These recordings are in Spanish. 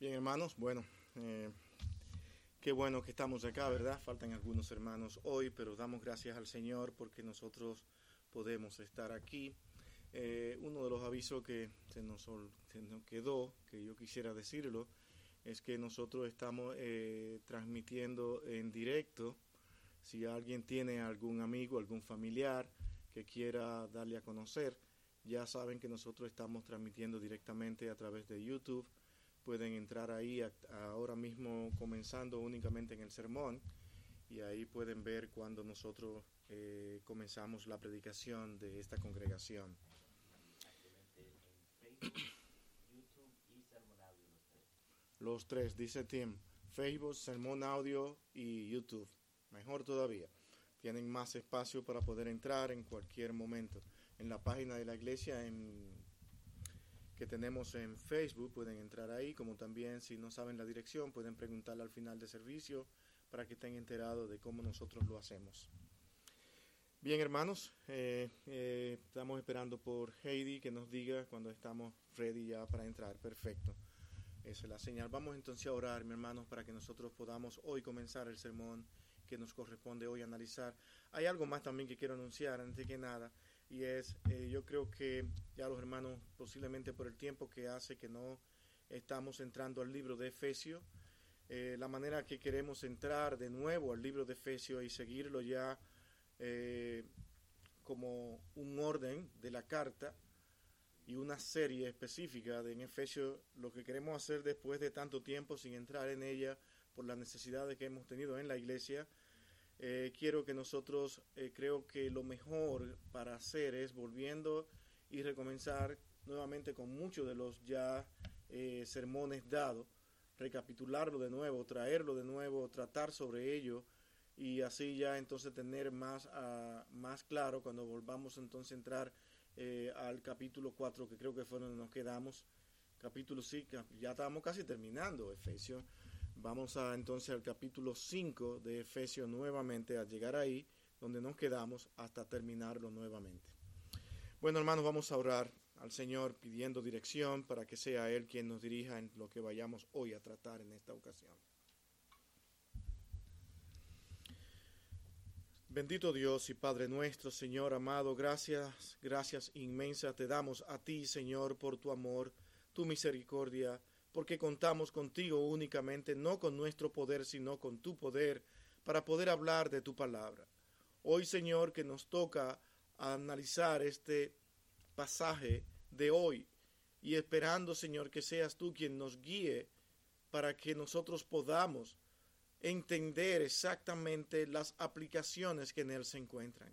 Bien, hermanos, bueno, eh, qué bueno que estamos acá, ¿verdad? Faltan algunos hermanos hoy, pero damos gracias al Señor porque nosotros podemos estar aquí. Eh, uno de los avisos que se nos, quedó, que yo quisiera decirlo, es que nosotros estamos eh, transmitiendo en directo. Si alguien tiene algún amigo, algún familiar que quiera darle a conocer, ya saben que nosotros estamos transmitiendo directamente a través de YouTube pueden entrar ahí ahora mismo comenzando únicamente en el sermón y ahí pueden ver cuando nosotros eh, comenzamos la predicación de esta congregación. Los tres, dice Tim, Facebook, Sermón Audio y YouTube. Mejor todavía. Tienen más espacio para poder entrar en cualquier momento. En la página de la iglesia, en que tenemos en Facebook, pueden entrar ahí, como también si no saben la dirección, pueden preguntarle al final de servicio para que estén enterados de cómo nosotros lo hacemos. Bien, hermanos, eh, eh, estamos esperando por Heidi que nos diga cuando estamos ready ya para entrar. Perfecto. Esa es la señal. Vamos entonces a orar, mi hermanos, para que nosotros podamos hoy comenzar el sermón que nos corresponde hoy analizar. Hay algo más también que quiero anunciar, antes que nada y es, eh, yo creo que ya los hermanos, posiblemente por el tiempo que hace que no estamos entrando al libro de Efesios, eh, la manera que queremos entrar de nuevo al libro de Efesios y seguirlo ya eh, como un orden de la carta y una serie específica de en Efesios, lo que queremos hacer después de tanto tiempo sin entrar en ella por las necesidades que hemos tenido en la iglesia, eh, quiero que nosotros, eh, creo que lo mejor para hacer es volviendo y recomenzar nuevamente con muchos de los ya eh, sermones dados, recapitularlo de nuevo, traerlo de nuevo, tratar sobre ello y así ya entonces tener más, ah, más claro cuando volvamos entonces a entrar al capítulo 4 que creo que fue donde nos quedamos, capítulo 5, ya estábamos casi terminando Efesios Vamos a entonces al capítulo 5 de Efesios nuevamente, a llegar ahí donde nos quedamos hasta terminarlo nuevamente. Bueno, hermanos, vamos a orar al Señor pidiendo dirección para que sea Él quien nos dirija en lo que vayamos hoy a tratar en esta ocasión. Bendito Dios y Padre nuestro, Señor amado, gracias, gracias inmensas te damos a ti, Señor, por tu amor, tu misericordia, porque contamos contigo únicamente, no con nuestro poder, sino con tu poder, para poder hablar de tu palabra. Hoy, Señor, que nos toca analizar este pasaje de hoy y esperando, Señor, que seas tú quien nos guíe para que nosotros podamos entender exactamente las aplicaciones que en él se encuentran.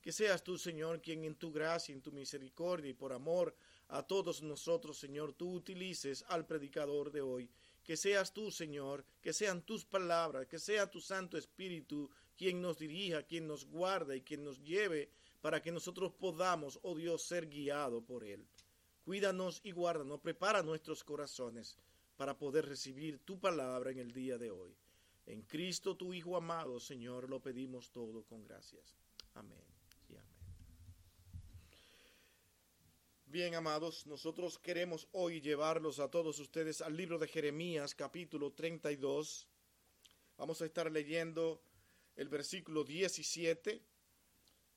Que seas tú, Señor, quien en tu gracia, en tu misericordia y por amor a todos nosotros, Señor, tú utilices al predicador de hoy. Que seas tú, Señor, que sean tus palabras, que sea tu Santo Espíritu quien nos dirija, quien nos guarda y quien nos lleve para que nosotros podamos, oh Dios, ser guiados por Él. Cuídanos y guárdanos, prepara nuestros corazones para poder recibir tu palabra en el día de hoy. En Cristo, tu Hijo amado, Señor, lo pedimos todo con gracias. Amén. Bien, amados, nosotros queremos hoy llevarlos a todos ustedes al libro de Jeremías, capítulo 32. Vamos a estar leyendo el versículo 17,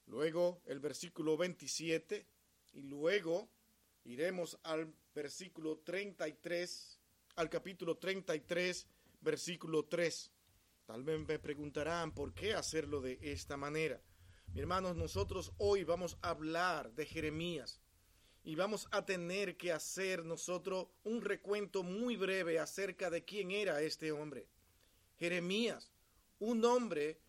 luego el versículo 27 y luego iremos al versículo 33, al capítulo 33, versículo 3. Tal vez me preguntarán por qué hacerlo de esta manera. Mi hermanos, nosotros hoy vamos a hablar de Jeremías y vamos a tener que hacer nosotros un recuento muy breve acerca de quién era este hombre. Jeremías, un hombre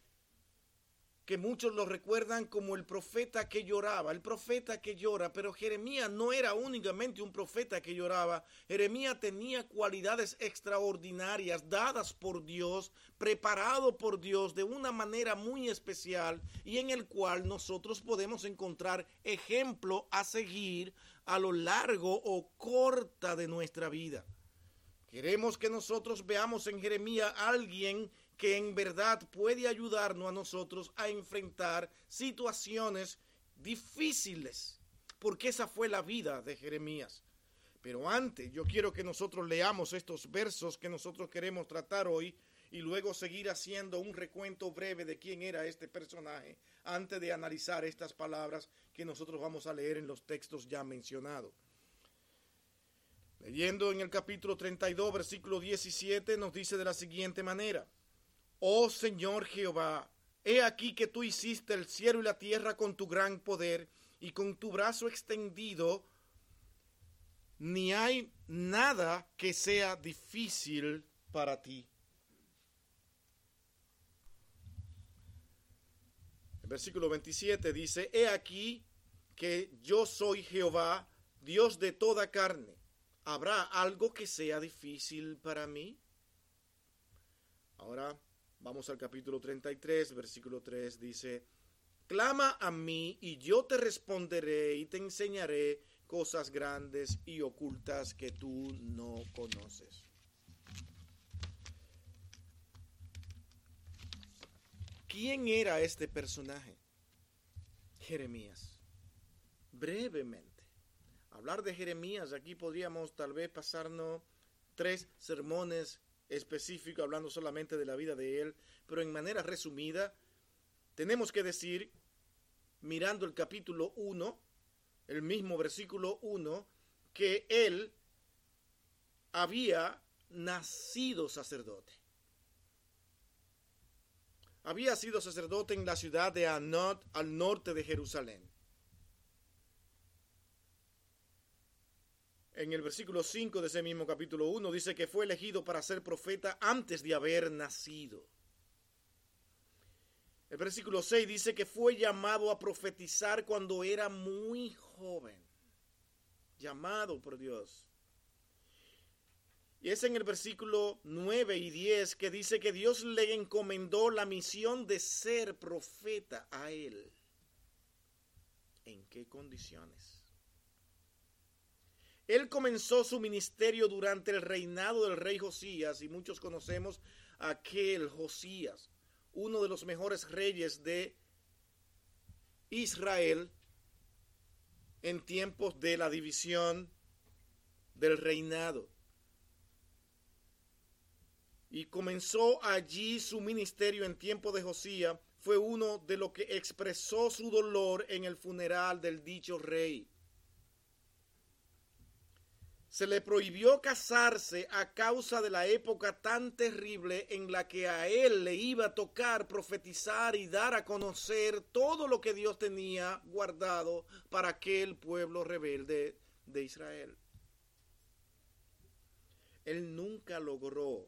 que muchos lo recuerdan como el profeta que lloraba, el profeta que llora, pero Jeremías no era únicamente un profeta que lloraba, Jeremías tenía cualidades extraordinarias dadas por Dios, preparado por Dios de una manera muy especial y en el cual nosotros podemos encontrar ejemplo a seguir a lo largo o corta de nuestra vida. Queremos que nosotros veamos en Jeremías a alguien que en verdad puede ayudarnos a nosotros a enfrentar situaciones difíciles, porque esa fue la vida de Jeremías. Pero antes, yo quiero que nosotros leamos estos versos que nosotros queremos tratar hoy y luego seguir haciendo un recuento breve de quién era este personaje antes de analizar estas palabras que nosotros vamos a leer en los textos ya mencionados. Leyendo en el capítulo 32, versículo 17, nos dice de la siguiente manera, Oh Señor Jehová, he aquí que tú hiciste el cielo y la tierra con tu gran poder y con tu brazo extendido, ni hay nada que sea difícil para ti. El versículo 27 dice, He aquí que yo soy Jehová, Dios de toda carne. ¿Habrá algo que sea difícil para mí? Ahora vamos al capítulo 33, versículo 3, dice, Clama a mí y yo te responderé y te enseñaré cosas grandes y ocultas que tú no conoces. ¿Quién era este personaje? Jeremías. Brevemente. Hablar de Jeremías, aquí podríamos tal vez pasarnos tres sermones específicos hablando solamente de la vida de él, pero en manera resumida, tenemos que decir, mirando el capítulo 1, el mismo versículo 1, que él había nacido sacerdote. Había sido sacerdote en la ciudad de Anot, al norte de Jerusalén. En el versículo 5 de ese mismo capítulo 1 dice que fue elegido para ser profeta antes de haber nacido. El versículo 6 dice que fue llamado a profetizar cuando era muy joven. Llamado por Dios. Y es en el versículo 9 y 10 que dice que Dios le encomendó la misión de ser profeta a él. ¿En qué condiciones? Él comenzó su ministerio durante el reinado del rey Josías y muchos conocemos a aquel Josías uno de los mejores reyes de Israel en tiempos de la división del reinado. Y comenzó allí su ministerio en tiempo de Josías. Fue uno de los que expresó su dolor en el funeral del dicho rey se le prohibió casarse a causa de la época tan terrible en la que a él le iba a tocar profetizar y dar a conocer todo lo que Dios tenía guardado para aquel pueblo rebelde de Israel. Él nunca logró,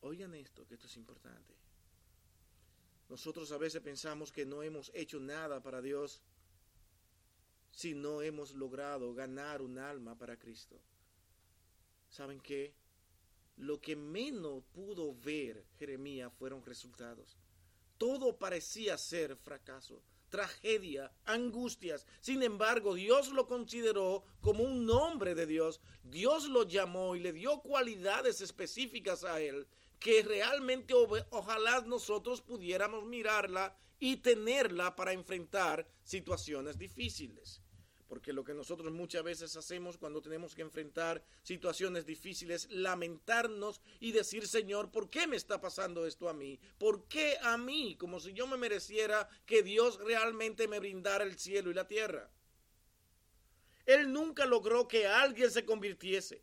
oigan esto, que esto es importante. Nosotros a veces pensamos que no hemos hecho nada para Dios si no hemos logrado ganar un alma para Cristo. ¿Saben qué? Lo que menos pudo ver Jeremías fueron resultados. Todo parecía ser fracaso, tragedia, angustias. Sin embargo, Dios lo consideró como un nombre de Dios. Dios lo llamó y le dio cualidades específicas a él que realmente ojalá nosotros pudiéramos mirarla y tenerla para enfrentar situaciones difíciles. Porque lo que nosotros muchas veces hacemos cuando tenemos que enfrentar situaciones difíciles, lamentarnos y decir, Señor, ¿por qué me está pasando esto a mí? ¿Por qué a mí? Como si yo me mereciera que Dios realmente me brindara el cielo y la tierra. Él nunca logró que alguien se convirtiese.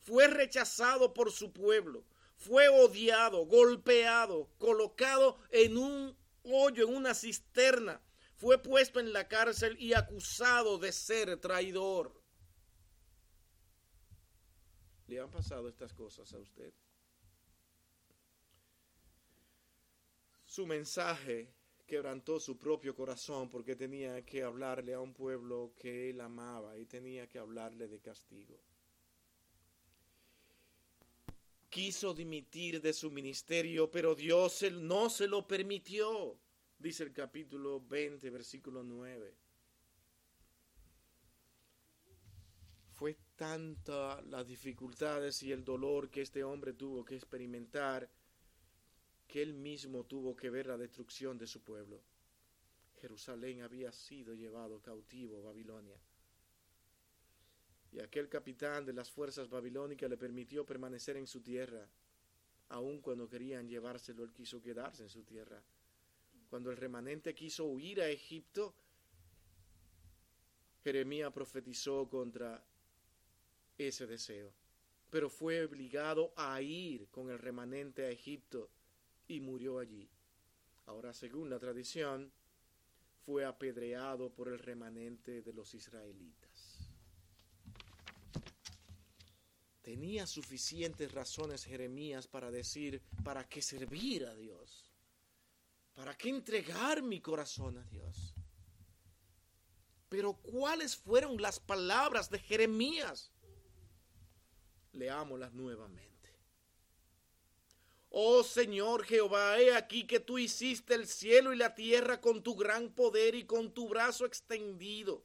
Fue rechazado por su pueblo. Fue odiado, golpeado, colocado en un hoyo, en una cisterna fue puesto en la cárcel y acusado de ser traidor. ¿Le han pasado estas cosas a usted? Su mensaje quebrantó su propio corazón porque tenía que hablarle a un pueblo que él amaba y tenía que hablarle de castigo. Quiso dimitir de su ministerio, pero Dios no se lo permitió dice el capítulo 20, versículo 9. Fue tanta las dificultades y el dolor que este hombre tuvo que experimentar que él mismo tuvo que ver la destrucción de su pueblo. Jerusalén había sido llevado cautivo a Babilonia. Y aquel capitán de las fuerzas babilónicas le permitió permanecer en su tierra. Aun cuando querían llevárselo, él quiso quedarse en su tierra. Cuando el remanente quiso huir a Egipto, Jeremías profetizó contra ese deseo, pero fue obligado a ir con el remanente a Egipto y murió allí. Ahora, según la tradición, fue apedreado por el remanente de los israelitas. Tenía suficientes razones Jeremías para decir, ¿para qué servir a Dios? ¿Para qué entregar mi corazón a Dios? Pero ¿cuáles fueron las palabras de Jeremías? Leámoslas nuevamente. Oh Señor Jehová, he aquí que tú hiciste el cielo y la tierra con tu gran poder y con tu brazo extendido.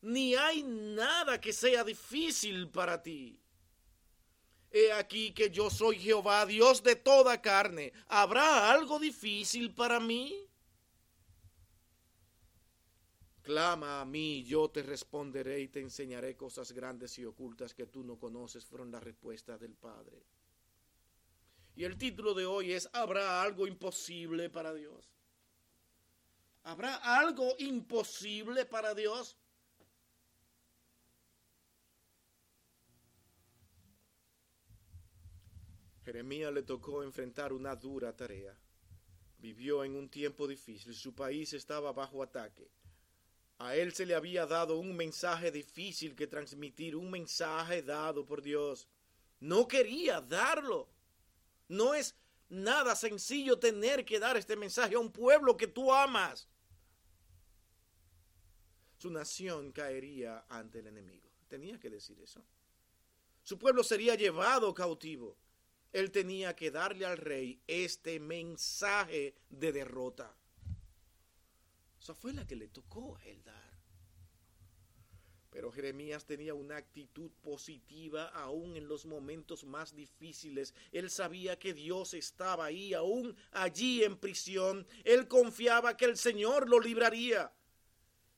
Ni hay nada que sea difícil para ti. He aquí que yo soy Jehová, Dios de toda carne. ¿Habrá algo difícil para mí? Clama a mí, yo te responderé y te enseñaré cosas grandes y ocultas que tú no conoces, fueron la respuesta del Padre. Y el título de hoy es ¿Habrá algo imposible para Dios? ¿Habrá algo imposible para Dios? Jeremías le tocó enfrentar una dura tarea. Vivió en un tiempo difícil, su país estaba bajo ataque. A él se le había dado un mensaje difícil que transmitir, un mensaje dado por Dios. No quería darlo. No es nada sencillo tener que dar este mensaje a un pueblo que tú amas. Su nación caería ante el enemigo. Tenía que decir eso. Su pueblo sería llevado cautivo. Él tenía que darle al rey este mensaje de derrota. Esa fue la que le tocó a él dar. Pero Jeremías tenía una actitud positiva aún en los momentos más difíciles. Él sabía que Dios estaba ahí, aún allí en prisión. Él confiaba que el Señor lo libraría.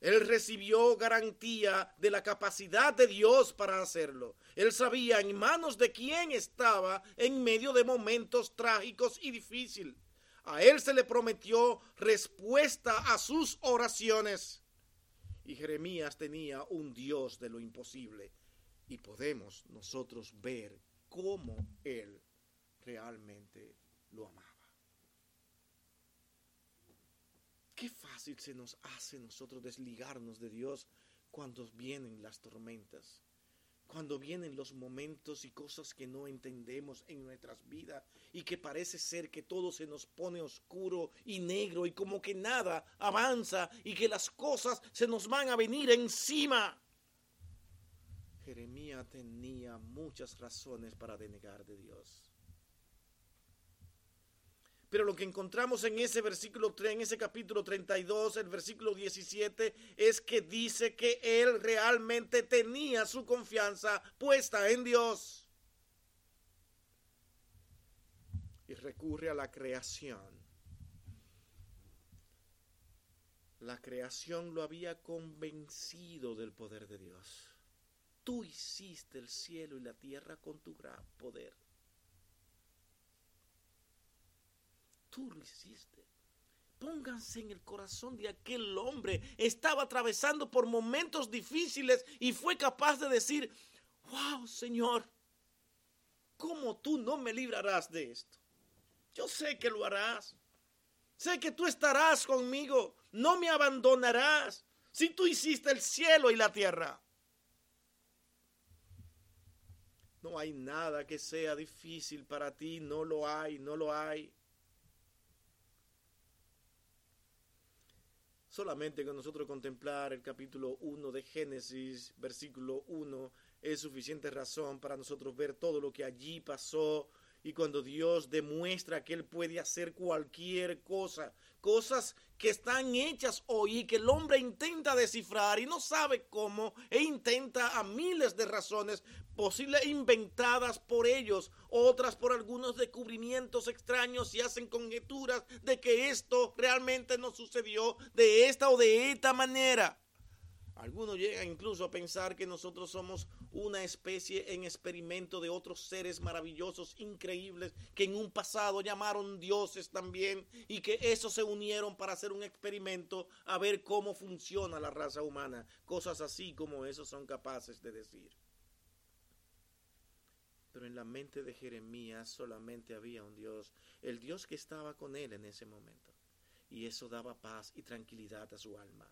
Él recibió garantía de la capacidad de Dios para hacerlo. Él sabía en manos de quién estaba en medio de momentos trágicos y difíciles. A él se le prometió respuesta a sus oraciones. Y Jeremías tenía un Dios de lo imposible. Y podemos nosotros ver cómo él realmente lo amaba. Qué fácil se nos hace nosotros desligarnos de Dios cuando vienen las tormentas cuando vienen los momentos y cosas que no entendemos en nuestras vidas y que parece ser que todo se nos pone oscuro y negro y como que nada avanza y que las cosas se nos van a venir encima. Jeremías tenía muchas razones para denegar de Dios. Pero lo que encontramos en ese versículo 3, en ese capítulo 32, el versículo 17, es que dice que él realmente tenía su confianza puesta en Dios. Y recurre a la creación. La creación lo había convencido del poder de Dios. Tú hiciste el cielo y la tierra con tu gran poder. Tú lo hiciste. Pónganse en el corazón de aquel hombre. Estaba atravesando por momentos difíciles y fue capaz de decir, wow, Señor, ¿cómo tú no me librarás de esto? Yo sé que lo harás. Sé que tú estarás conmigo. No me abandonarás. Si tú hiciste el cielo y la tierra. No hay nada que sea difícil para ti. No lo hay, no lo hay. Solamente con nosotros contemplar el capítulo 1 de Génesis, versículo 1, es suficiente razón para nosotros ver todo lo que allí pasó. Y cuando Dios demuestra que Él puede hacer cualquier cosa, cosas que están hechas hoy y que el hombre intenta descifrar y no sabe cómo e intenta a miles de razones posibles inventadas por ellos, otras por algunos descubrimientos extraños y hacen conjeturas de que esto realmente no sucedió de esta o de esta manera. Algunos llegan incluso a pensar que nosotros somos una especie en experimento de otros seres maravillosos, increíbles, que en un pasado llamaron dioses también y que esos se unieron para hacer un experimento a ver cómo funciona la raza humana. Cosas así como esos son capaces de decir. Pero en la mente de Jeremías solamente había un Dios, el Dios que estaba con él en ese momento. Y eso daba paz y tranquilidad a su alma.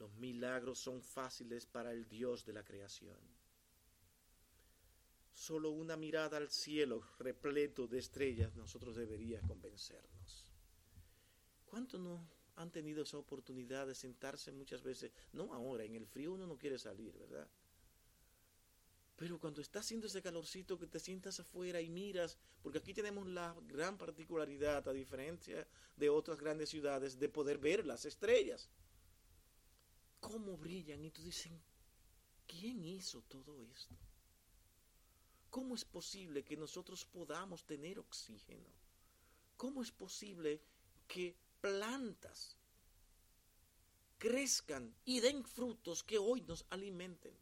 Los milagros son fáciles para el Dios de la creación. Solo una mirada al cielo repleto de estrellas nosotros debería convencernos. ¿Cuánto no han tenido esa oportunidad de sentarse muchas veces? No ahora, en el frío uno no quiere salir, ¿verdad? Pero cuando está haciendo ese calorcito que te sientas afuera y miras, porque aquí tenemos la gran particularidad, a diferencia de otras grandes ciudades, de poder ver las estrellas cómo brillan. Y tú dicen, ¿quién hizo todo esto? ¿Cómo es posible que nosotros podamos tener oxígeno? ¿Cómo es posible que plantas crezcan y den frutos que hoy nos alimenten?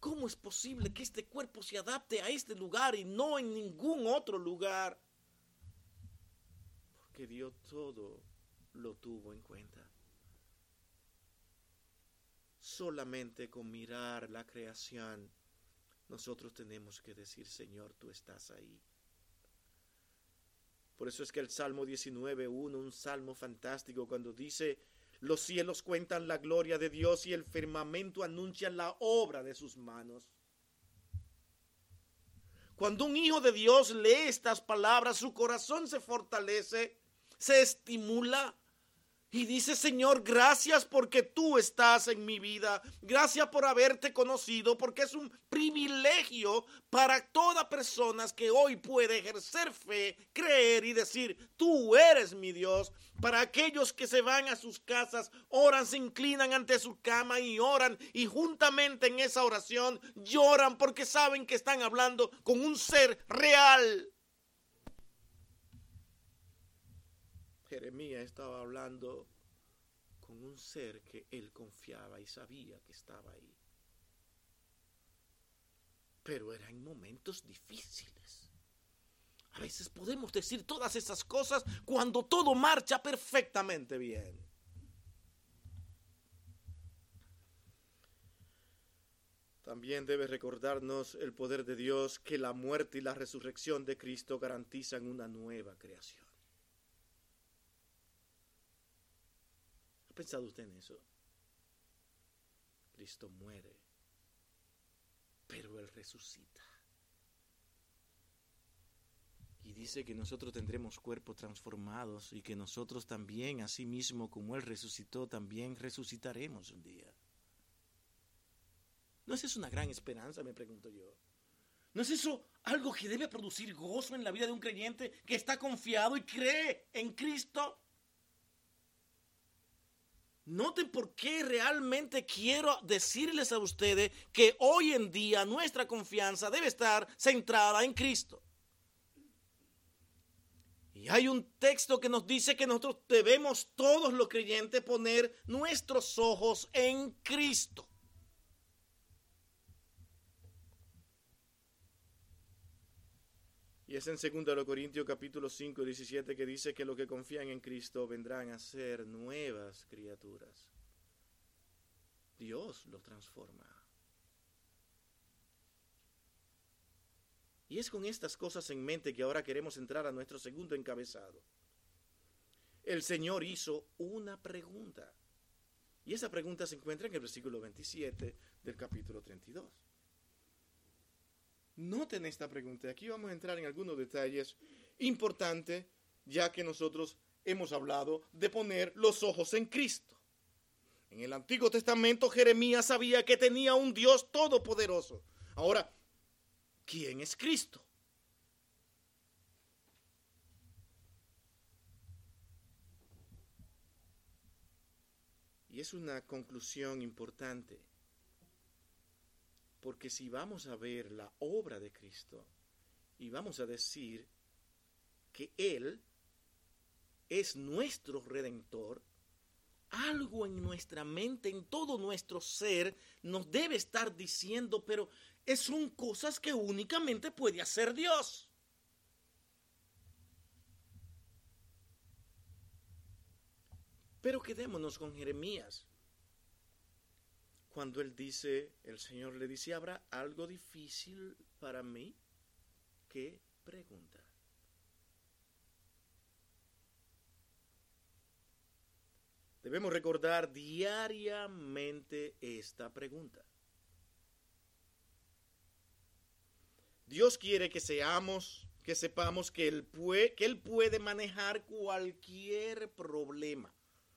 ¿Cómo es posible que este cuerpo se adapte a este lugar y no en ningún otro lugar? Porque Dios todo lo tuvo en cuenta solamente con mirar la creación, nosotros tenemos que decir, Señor, tú estás ahí. Por eso es que el Salmo 19.1, un salmo fantástico, cuando dice, los cielos cuentan la gloria de Dios y el firmamento anuncia la obra de sus manos. Cuando un hijo de Dios lee estas palabras, su corazón se fortalece, se estimula y dice, Señor, gracias porque tú estás en mi vida. Gracias por haberte conocido, porque es un privilegio para toda persona que hoy puede ejercer fe, creer y decir, tú eres mi Dios. Para aquellos que se van a sus casas, oran, se inclinan ante su cama y oran. Y juntamente en esa oración lloran porque saben que están hablando con un ser real. Jeremías estaba hablando con un ser que él confiaba y sabía que estaba ahí. Pero era en momentos difíciles. A veces podemos decir todas esas cosas cuando todo marcha perfectamente bien. También debe recordarnos el poder de Dios que la muerte y la resurrección de Cristo garantizan una nueva creación. Pensado usted en eso? Cristo muere, pero Él resucita. Y dice que nosotros tendremos cuerpos transformados y que nosotros también, así mismo como Él resucitó, también resucitaremos un día. ¿No es eso una gran esperanza, me pregunto yo? ¿No es eso algo que debe producir gozo en la vida de un creyente que está confiado y cree en Cristo? Noten por qué realmente quiero decirles a ustedes que hoy en día nuestra confianza debe estar centrada en Cristo. Y hay un texto que nos dice que nosotros debemos todos los creyentes poner nuestros ojos en Cristo. Y es en 2 Corintios capítulo 5, 17 que dice que los que confían en Cristo vendrán a ser nuevas criaturas. Dios lo transforma. Y es con estas cosas en mente que ahora queremos entrar a nuestro segundo encabezado. El Señor hizo una pregunta. Y esa pregunta se encuentra en el versículo 27 del capítulo 32. Noten esta pregunta. Aquí vamos a entrar en algunos detalles importantes, ya que nosotros hemos hablado de poner los ojos en Cristo. En el Antiguo Testamento Jeremías sabía que tenía un Dios todopoderoso. Ahora, ¿quién es Cristo? Y es una conclusión importante. Porque si vamos a ver la obra de Cristo y vamos a decir que Él es nuestro redentor, algo en nuestra mente, en todo nuestro ser, nos debe estar diciendo, pero son cosas que únicamente puede hacer Dios. Pero quedémonos con Jeremías. Cuando él dice, el Señor le dice, ¿habrá algo difícil para mí? ¿Qué pregunta? Debemos recordar diariamente esta pregunta. Dios quiere que seamos, que sepamos que él, puede, que él puede manejar cualquier problema,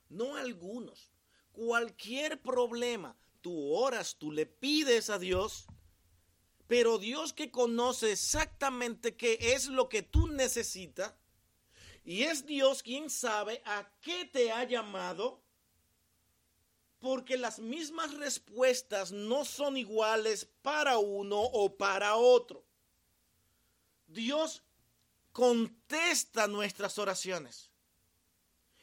no algunos, cualquier problema. Tú oras, tú le pides a Dios, pero Dios que conoce exactamente qué es lo que tú necesitas, y es Dios quien sabe a qué te ha llamado, porque las mismas respuestas no son iguales para uno o para otro. Dios contesta nuestras oraciones.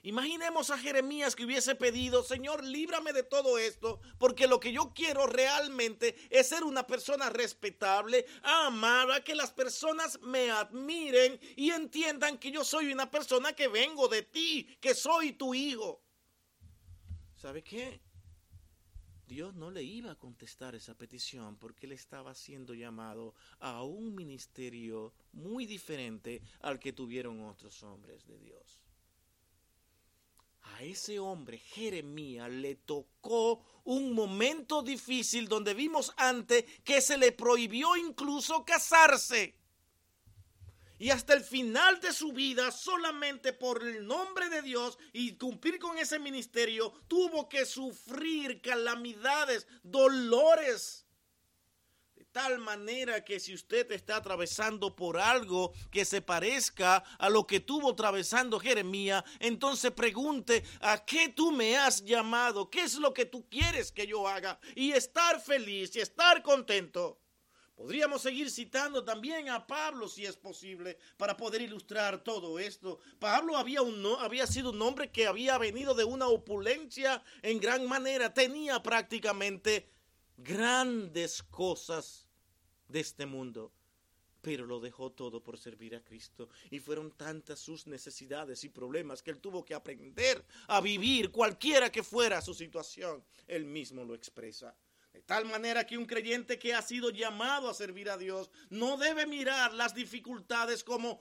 Imaginemos a Jeremías que hubiese pedido, Señor, líbrame de todo esto, porque lo que yo quiero realmente es ser una persona respetable, amada, que las personas me admiren y entiendan que yo soy una persona que vengo de ti, que soy tu hijo. ¿Sabe qué? Dios no le iba a contestar esa petición porque él estaba siendo llamado a un ministerio muy diferente al que tuvieron otros hombres de Dios a ese hombre, Jeremías, le tocó un momento difícil donde vimos antes que se le prohibió incluso casarse. Y hasta el final de su vida, solamente por el nombre de Dios y cumplir con ese ministerio, tuvo que sufrir calamidades, dolores tal manera que si usted está atravesando por algo que se parezca a lo que tuvo atravesando Jeremías, entonces pregunte, ¿a qué tú me has llamado? ¿Qué es lo que tú quieres que yo haga? Y estar feliz y estar contento. Podríamos seguir citando también a Pablo si es posible para poder ilustrar todo esto. Pablo había, un, había sido un hombre que había venido de una opulencia en gran manera, tenía prácticamente grandes cosas de este mundo, pero lo dejó todo por servir a Cristo. Y fueron tantas sus necesidades y problemas que él tuvo que aprender a vivir cualquiera que fuera su situación. Él mismo lo expresa. De tal manera que un creyente que ha sido llamado a servir a Dios no debe mirar las dificultades como,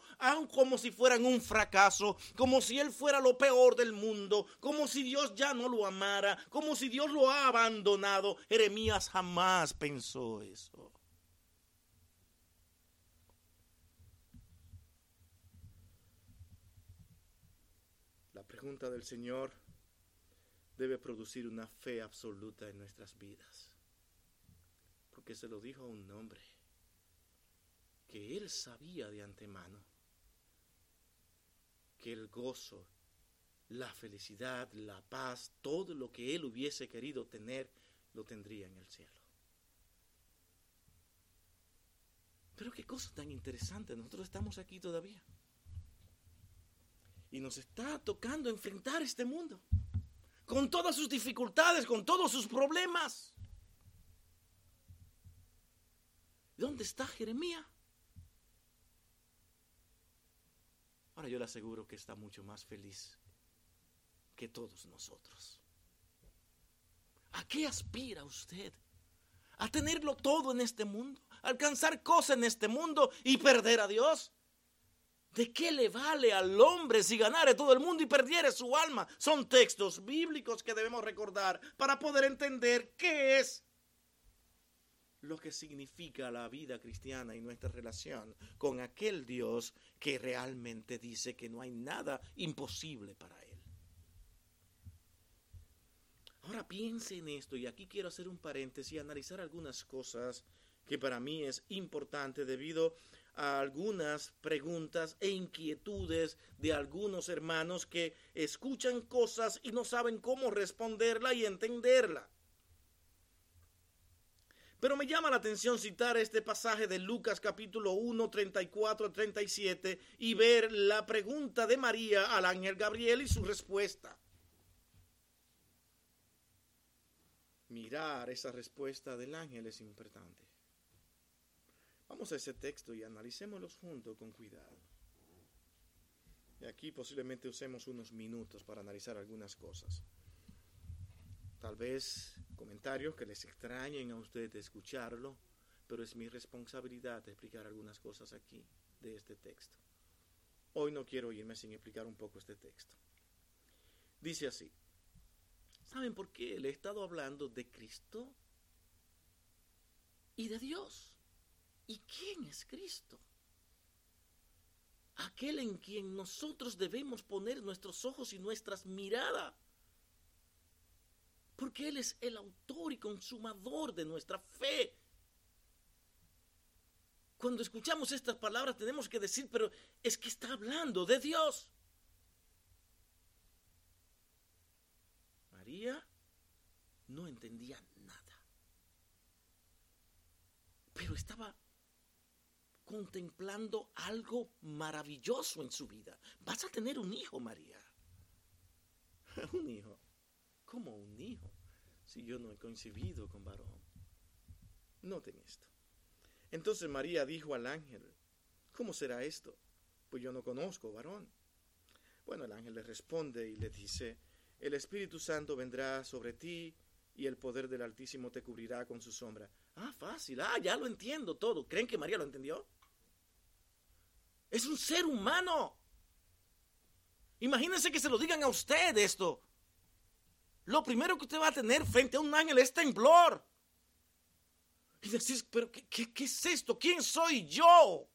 como si fueran un fracaso, como si él fuera lo peor del mundo, como si Dios ya no lo amara, como si Dios lo ha abandonado. Jeremías jamás pensó eso. Pregunta del Señor debe producir una fe absoluta en nuestras vidas. Porque se lo dijo a un hombre que él sabía de antemano que el gozo, la felicidad, la paz, todo lo que él hubiese querido tener, lo tendría en el cielo. Pero qué cosa tan interesante, nosotros estamos aquí todavía. Y nos está tocando enfrentar este mundo. Con todas sus dificultades, con todos sus problemas. ¿Dónde está Jeremías? Ahora yo le aseguro que está mucho más feliz que todos nosotros. ¿A qué aspira usted? ¿A tenerlo todo en este mundo? ¿Alcanzar cosas en este mundo y perder a Dios? ¿De qué le vale al hombre si ganare todo el mundo y perdiere su alma? Son textos bíblicos que debemos recordar para poder entender qué es lo que significa la vida cristiana y nuestra relación con aquel Dios que realmente dice que no hay nada imposible para él. Ahora piense en esto y aquí quiero hacer un paréntesis y analizar algunas cosas que para mí es importante debido a algunas preguntas e inquietudes de algunos hermanos que escuchan cosas y no saben cómo responderla y entenderla. Pero me llama la atención citar este pasaje de Lucas capítulo 1, 34 37 y ver la pregunta de María al ángel Gabriel y su respuesta. mirar esa respuesta del ángel es importante. Vamos a ese texto y analicémoslo juntos con cuidado. Y aquí posiblemente usemos unos minutos para analizar algunas cosas. Tal vez comentarios que les extrañen a ustedes escucharlo, pero es mi responsabilidad explicar algunas cosas aquí de este texto. Hoy no quiero irme sin explicar un poco este texto. Dice así, ¿saben por qué le he estado hablando de Cristo y de Dios? ¿Y quién es Cristo? Aquel en quien nosotros debemos poner nuestros ojos y nuestras miradas. Porque Él es el autor y consumador de nuestra fe. Cuando escuchamos estas palabras tenemos que decir, pero es que está hablando de Dios. María no entendía nada. Pero estaba contemplando algo maravilloso en su vida. Vas a tener un hijo, María. un hijo. ¿Cómo un hijo? Si yo no he concebido con varón. Noten esto. Entonces María dijo al ángel, ¿cómo será esto? Pues yo no conozco varón. Bueno, el ángel le responde y le dice, el Espíritu Santo vendrá sobre ti y el poder del Altísimo te cubrirá con su sombra. Ah, fácil. Ah, ya lo entiendo todo. ¿Creen que María lo entendió? Es un ser humano. Imagínense que se lo digan a usted esto. Lo primero que usted va a tener frente a un ángel es temblor. Y decís, pero ¿qué, qué, es esto? ¿Quién soy yo?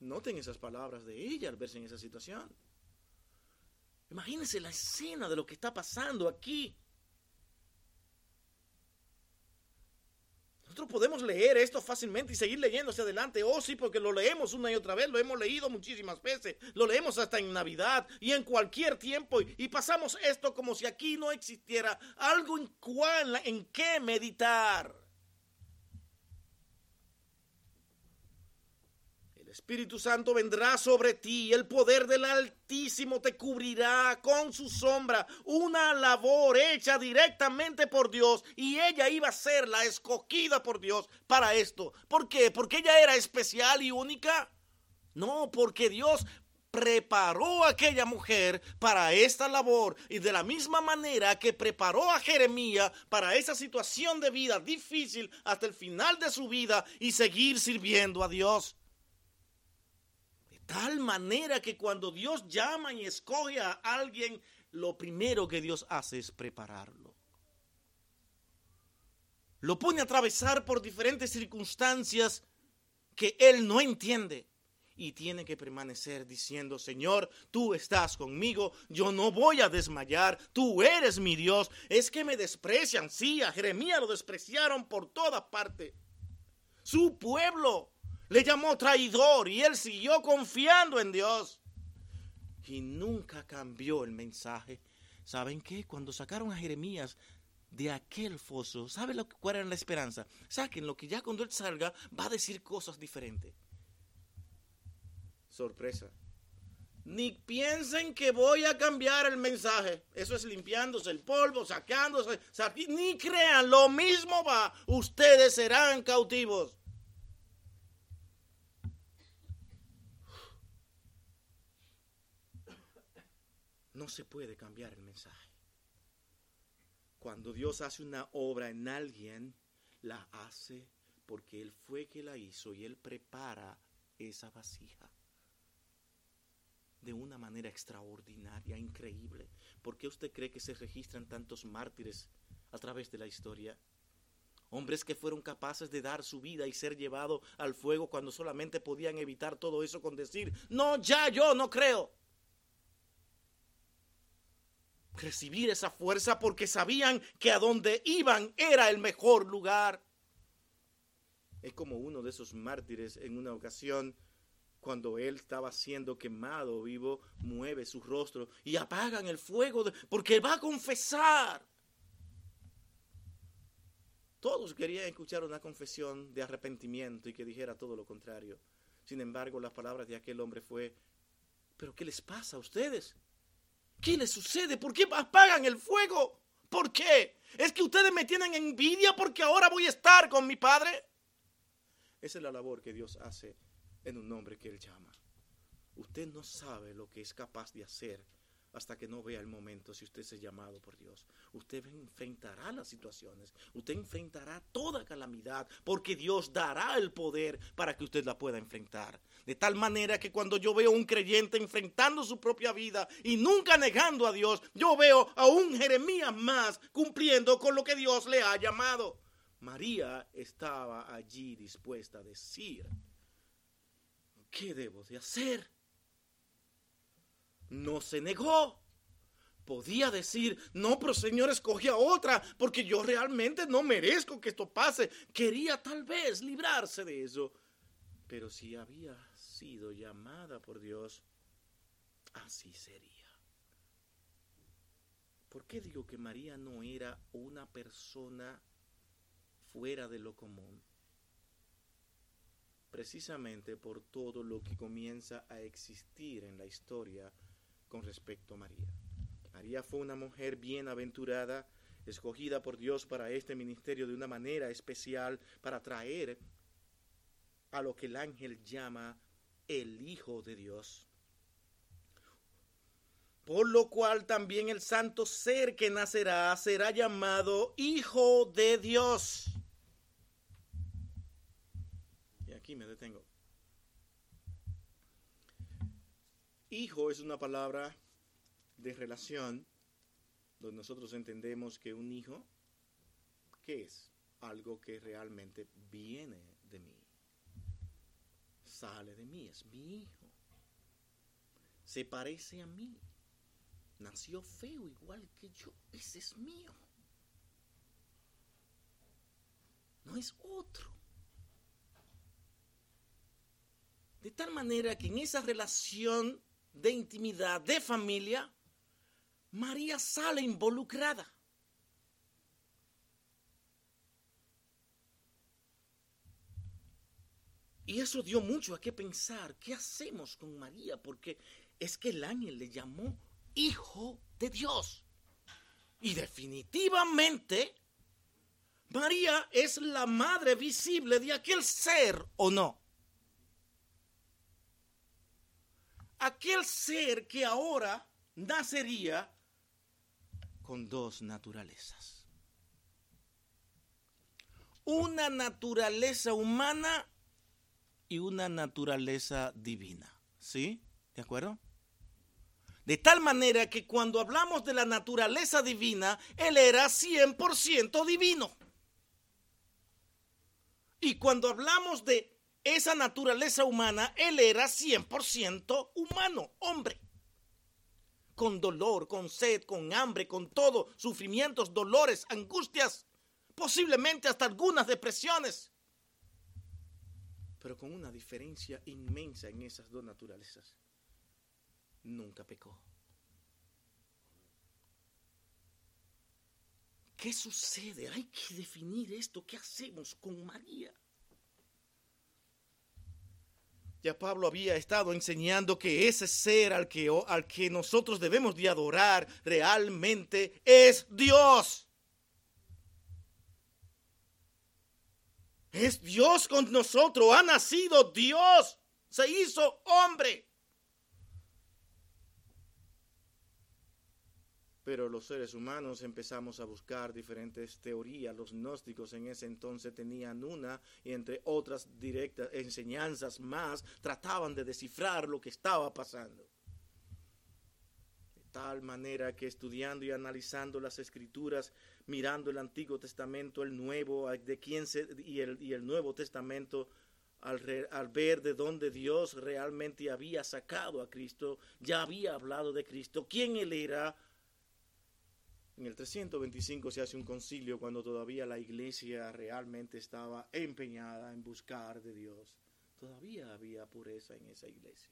Noten esas palabras de ella al verse en esa situación. Imagínense la escena de lo que está pasando aquí. Nosotros podemos leer esto fácilmente y seguir leyendo hacia adelante. Oh, sí, porque lo leemos una y otra vez, lo hemos leído muchísimas veces, lo leemos hasta en Navidad y en cualquier tiempo y, pasamos esto como si aquí no existiera algo en cual, en qué meditar. Espíritu Santo vendrá sobre ti, el poder del Altísimo te cubrirá con su sombra, una labor hecha directamente por Dios y ella iba a ser la escogida por Dios para esto. ¿Por qué? ¿Porque ella era especial y única? No, porque Dios preparó a aquella mujer para esta labor y de la misma manera que preparó a Jeremías para esa situación de vida difícil hasta el final de su vida y seguir sirviendo a Dios tal manera que cuando Dios llama y escoge a alguien, lo primero que Dios hace es prepararlo. Lo pone a atravesar por diferentes circunstancias que él no entiende. Y tiene que permanecer diciendo, Señor, tú estás conmigo, yo no voy a desmayar, tú eres mi Dios. Es que me desprecian, sí, a Jeremías lo despreciaron por toda parte. Su pueblo le llamó traidor y él siguió confiando en Dios. Y nunca cambió el mensaje. ¿Saben qué? Cuando sacaron a Jeremías de aquel foso, ¿saben lo, cuál era la esperanza? Saquen lo que ya cuando él salga va a decir cosas diferentes. Sorpresa. Ni piensen que voy a cambiar el mensaje. Eso es limpiándose el polvo, sacándose. Ni crean, lo mismo va. Ustedes serán cautivos. No se puede cambiar el mensaje. Cuando Dios hace una obra en alguien, la hace porque Él fue que la hizo y Él prepara esa vasija de una manera extraordinaria, increíble. ¿Por qué usted cree que se registran tantos mártires a través de la historia? Hombres que fueron capaces de dar su vida y ser llevados al fuego cuando solamente podían evitar todo eso con decir, no, ya yo no creo recibir esa fuerza porque sabían que a donde iban era el mejor lugar. Es como uno de esos mártires en una ocasión, cuando él estaba siendo quemado vivo, mueve su rostro y apagan el fuego porque va a confesar. Todos querían escuchar una confesión de arrepentimiento y que dijera todo lo contrario. Sin embargo, las palabras de aquel hombre fue, ¿pero qué les pasa a ustedes? ¿Qué le sucede? ¿Por qué apagan el fuego? ¿Por qué? ¿Es que ustedes me tienen envidia porque ahora voy a estar con mi padre? Esa es la labor que Dios hace en un hombre que Él llama. Usted no sabe lo que es capaz de hacer hasta que no vea el momento si usted es llamado por Dios. Usted enfrentará las situaciones, usted enfrentará toda calamidad, porque Dios dará el poder para que usted la pueda enfrentar. De tal manera que cuando yo veo a un creyente enfrentando su propia vida y nunca negando a Dios, yo veo a un Jeremías más cumpliendo con lo que Dios le ha llamado. María estaba allí dispuesta a decir, ¿qué debo de hacer? No se negó. Podía decir, no, pero Señor, escogí a otra, porque yo realmente no merezco que esto pase. Quería tal vez librarse de eso. Pero si había sido llamada por Dios, así sería. ¿Por qué digo que María no era una persona fuera de lo común? Precisamente por todo lo que comienza a existir en la historia con respecto a María. María fue una mujer bienaventurada, escogida por Dios para este ministerio de una manera especial, para traer a lo que el ángel llama el Hijo de Dios. Por lo cual también el santo ser que nacerá será llamado Hijo de Dios. Y aquí me detengo. Hijo es una palabra de relación donde nosotros entendemos que un hijo, ¿qué es? Algo que realmente viene de mí. Sale de mí, es mi hijo. Se parece a mí. Nació feo igual que yo. Ese es mío. No es otro. De tal manera que en esa relación de intimidad, de familia, María sale involucrada. Y eso dio mucho a qué pensar. ¿Qué hacemos con María? Porque es que el ángel le llamó hijo de Dios. Y definitivamente, María es la madre visible de aquel ser o no. Aquel ser que ahora nacería con dos naturalezas. Una naturaleza humana y una naturaleza divina. ¿Sí? ¿De acuerdo? De tal manera que cuando hablamos de la naturaleza divina, Él era 100% divino. Y cuando hablamos de esa naturaleza humana, él era 100% humano, hombre. Con dolor, con sed, con hambre, con todo, sufrimientos, dolores, angustias, posiblemente hasta algunas depresiones. Pero con una diferencia inmensa en esas dos naturalezas. Nunca pecó. ¿Qué sucede? Hay que definir esto. ¿Qué hacemos con María? Ya Pablo había estado enseñando que ese ser al que, al que nosotros debemos de adorar realmente es Dios. Es Dios con nosotros, ha nacido Dios, se hizo hombre. Pero los seres humanos empezamos a buscar diferentes teorías. Los gnósticos en ese entonces tenían una y entre otras directas enseñanzas más trataban de descifrar lo que estaba pasando. De tal manera que estudiando y analizando las escrituras, mirando el Antiguo Testamento, el Nuevo, de quién se, y, el, Nuevo Testamento, al, al, ver de dónde Dios realmente había sacado a Cristo, ya había hablado de Cristo, quién Él era, en el 325 se hace un concilio cuando todavía la iglesia realmente estaba empeñada en buscar de Dios. Todavía había pureza en esa iglesia.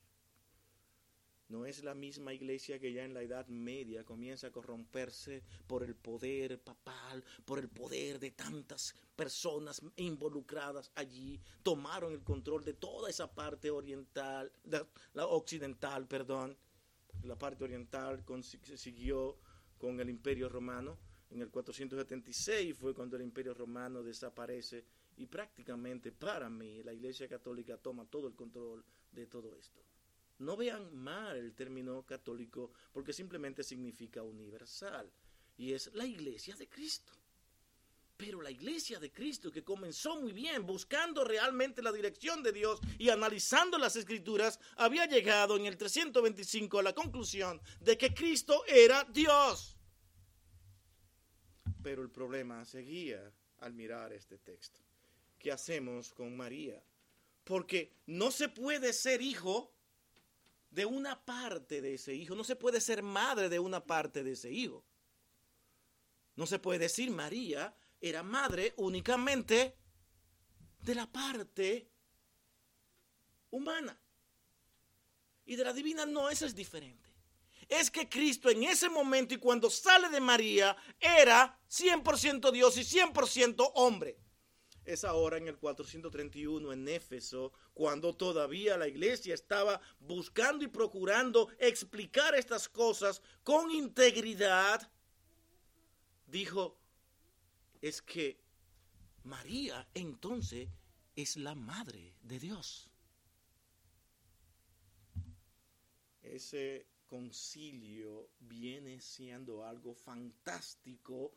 No es la misma iglesia que ya en la Edad Media comienza a corromperse por el poder papal, por el poder de tantas personas involucradas allí. Tomaron el control de toda esa parte oriental, la occidental, perdón. la parte oriental siguió con el imperio romano. En el 476 fue cuando el imperio romano desaparece y prácticamente para mí la Iglesia Católica toma todo el control de todo esto. No vean mal el término católico porque simplemente significa universal y es la Iglesia de Cristo. Pero la iglesia de Cristo que comenzó muy bien buscando realmente la dirección de Dios y analizando las escrituras, había llegado en el 325 a la conclusión de que Cristo era Dios. Pero el problema seguía al mirar este texto. ¿Qué hacemos con María? Porque no se puede ser hijo de una parte de ese hijo, no se puede ser madre de una parte de ese hijo. No se puede decir María era madre únicamente de la parte humana. Y de la divina no, eso es diferente. Es que Cristo en ese momento y cuando sale de María era 100% Dios y 100% hombre. Es ahora en el 431 en Éfeso, cuando todavía la iglesia estaba buscando y procurando explicar estas cosas con integridad, dijo, es que María entonces es la madre de Dios. Ese concilio viene siendo algo fantástico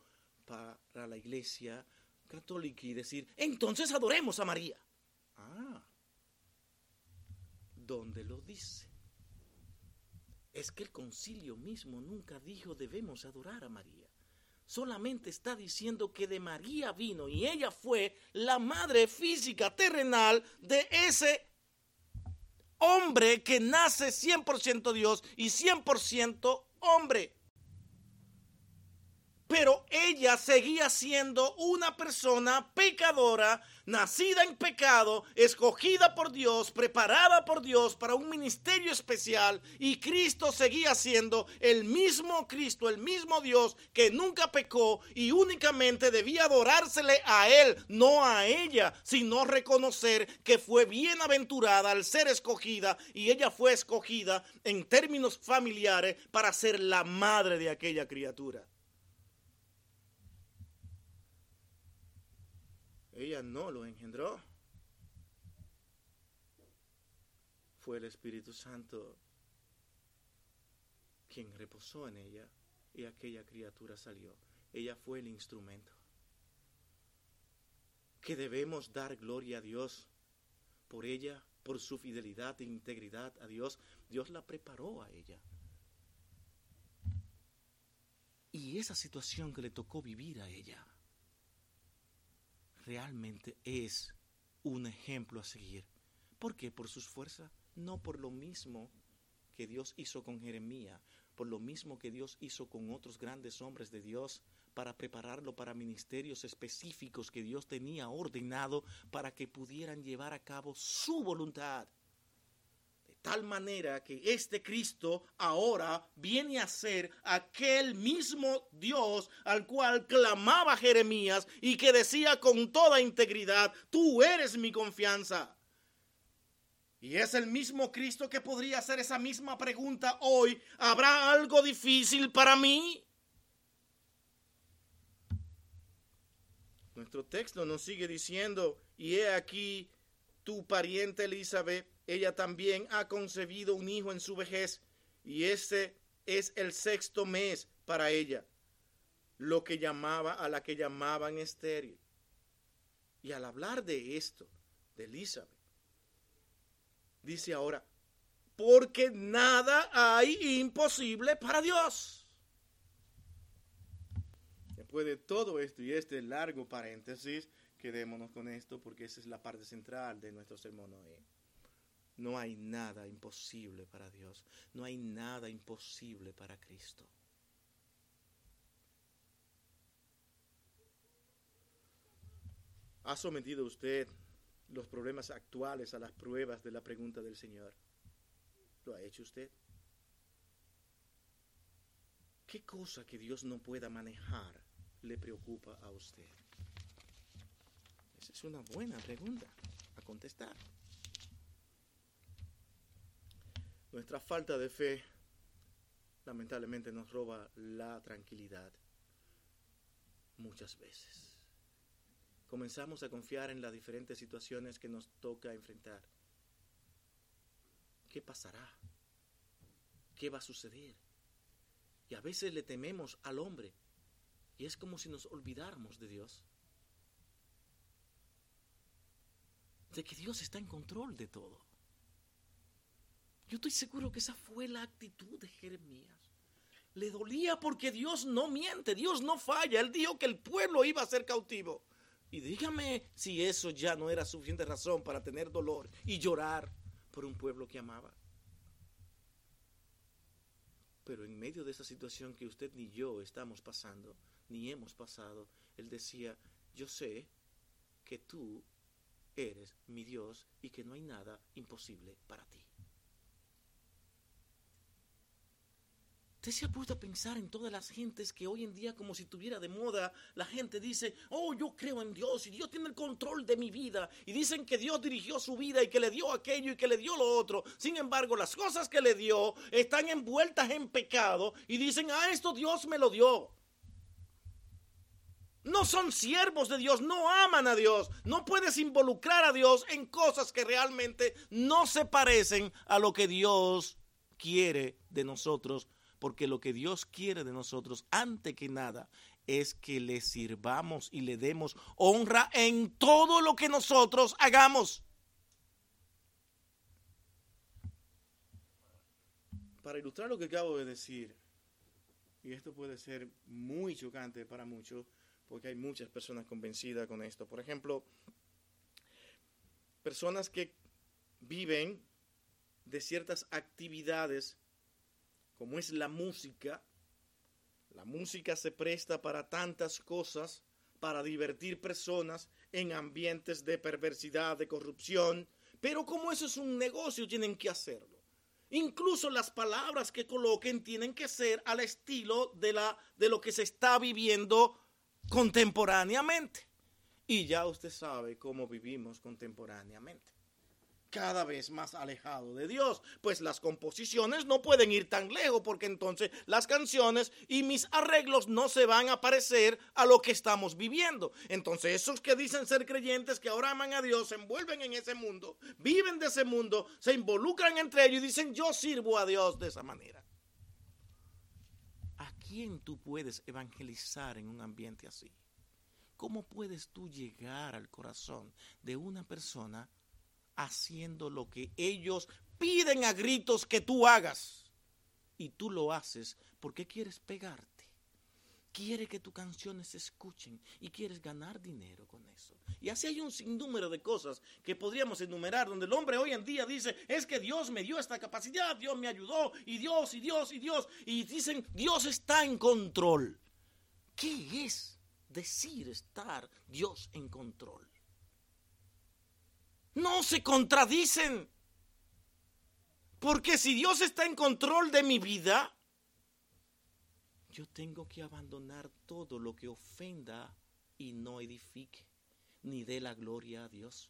para la iglesia católica y decir, entonces adoremos a María. Ah, ¿dónde lo dice? Es que el concilio mismo nunca dijo debemos adorar a María solamente está diciendo que de María vino y ella fue la madre física terrenal de ese hombre que nace 100% Dios y 100% hombre pero ella seguía siendo una persona pecadora, nacida en pecado, escogida por Dios, preparada por Dios para un ministerio especial, y Cristo seguía siendo el mismo Cristo, el mismo Dios que nunca pecó y únicamente debía adorársele a Él, no a ella, sino reconocer que fue bienaventurada al ser escogida y ella fue escogida en términos familiares para ser la madre de aquella criatura. Ella no lo engendró. Fue el Espíritu Santo quien reposó en ella y aquella criatura salió. Ella fue el instrumento. Que debemos dar gloria a Dios por ella, por su fidelidad e integridad a Dios. Dios la preparó a ella. Y esa situación que le tocó vivir a ella realmente es un ejemplo a seguir. ¿Por qué? Por sus fuerzas, no por lo mismo que Dios hizo con Jeremías, por lo mismo que Dios hizo con otros grandes hombres de Dios para prepararlo para ministerios específicos que Dios tenía ordenado para que pudieran llevar a cabo su voluntad tal manera que este Cristo ahora viene a ser aquel mismo Dios al cual clamaba Jeremías y que decía con toda integridad, tú eres mi confianza. Y es el mismo Cristo que podría hacer esa misma pregunta hoy. ¿Habrá algo difícil para mí? Nuestro texto nos sigue diciendo, y he aquí tu pariente Elizabeth ella también ha concebido un hijo en su vejez y este es el sexto mes para ella, lo que llamaba a la que llamaban estéril. Y al hablar de esto, de Elizabeth, dice ahora, porque nada hay imposible para Dios. Después de todo esto y este largo paréntesis, quedémonos con esto porque esa es la parte central de nuestro sermón hoy. No hay nada imposible para Dios. No hay nada imposible para Cristo. ¿Ha sometido usted los problemas actuales a las pruebas de la pregunta del Señor? ¿Lo ha hecho usted? ¿Qué cosa que Dios no pueda manejar le preocupa a usted? Es una buena pregunta a contestar. Nuestra falta de fe lamentablemente nos roba la tranquilidad muchas veces. Comenzamos a confiar en las diferentes situaciones que nos toca enfrentar. ¿Qué pasará? ¿Qué va a suceder? Y a veces le tememos al hombre y es como si nos olvidáramos de Dios. De que Dios está en control de todo. Yo estoy seguro que esa fue la actitud de Jeremías. Le dolía porque Dios no miente, Dios no falla. Él dijo que el pueblo iba a ser cautivo. Y dígame si eso ya no era suficiente razón para tener dolor y llorar por un pueblo que amaba. Pero en medio de esa situación que usted ni yo estamos pasando, ni hemos pasado, Él decía, yo sé que tú eres mi Dios y que no hay nada imposible para ti. Usted se ha puesto a pensar en todas las gentes que hoy en día, como si tuviera de moda, la gente dice, oh, yo creo en Dios y Dios tiene el control de mi vida. Y dicen que Dios dirigió su vida y que le dio aquello y que le dio lo otro. Sin embargo, las cosas que le dio están envueltas en pecado y dicen, ah, esto Dios me lo dio. No son siervos de Dios, no aman a Dios. No puedes involucrar a Dios en cosas que realmente no se parecen a lo que Dios quiere de nosotros porque lo que Dios quiere de nosotros, antes que nada, es que le sirvamos y le demos honra en todo lo que nosotros hagamos. Para ilustrar lo que acabo de decir, y esto puede ser muy chocante para muchos, porque hay muchas personas convencidas con esto. Por ejemplo, personas que viven de ciertas actividades como es la música, la música se presta para tantas cosas, para divertir personas en ambientes de perversidad, de corrupción, pero como eso es un negocio, tienen que hacerlo. Incluso las palabras que coloquen tienen que ser al estilo de, la, de lo que se está viviendo contemporáneamente. Y ya usted sabe cómo vivimos contemporáneamente cada vez más alejado de Dios, pues las composiciones no pueden ir tan lejos porque entonces las canciones y mis arreglos no se van a parecer a lo que estamos viviendo. Entonces esos que dicen ser creyentes, que ahora aman a Dios, se envuelven en ese mundo, viven de ese mundo, se involucran entre ellos y dicen yo sirvo a Dios de esa manera. ¿A quién tú puedes evangelizar en un ambiente así? ¿Cómo puedes tú llegar al corazón de una persona? haciendo lo que ellos piden a gritos que tú hagas. Y tú lo haces porque quieres pegarte. Quiere que tus canciones se escuchen y quieres ganar dinero con eso. Y así hay un sinnúmero de cosas que podríamos enumerar donde el hombre hoy en día dice, es que Dios me dio esta capacidad, Dios me ayudó, y Dios, y Dios, y Dios. Y dicen, Dios está en control. ¿Qué es decir estar Dios en control? no se contradicen. Porque si Dios está en control de mi vida, yo tengo que abandonar todo lo que ofenda y no edifique, ni dé la gloria a Dios.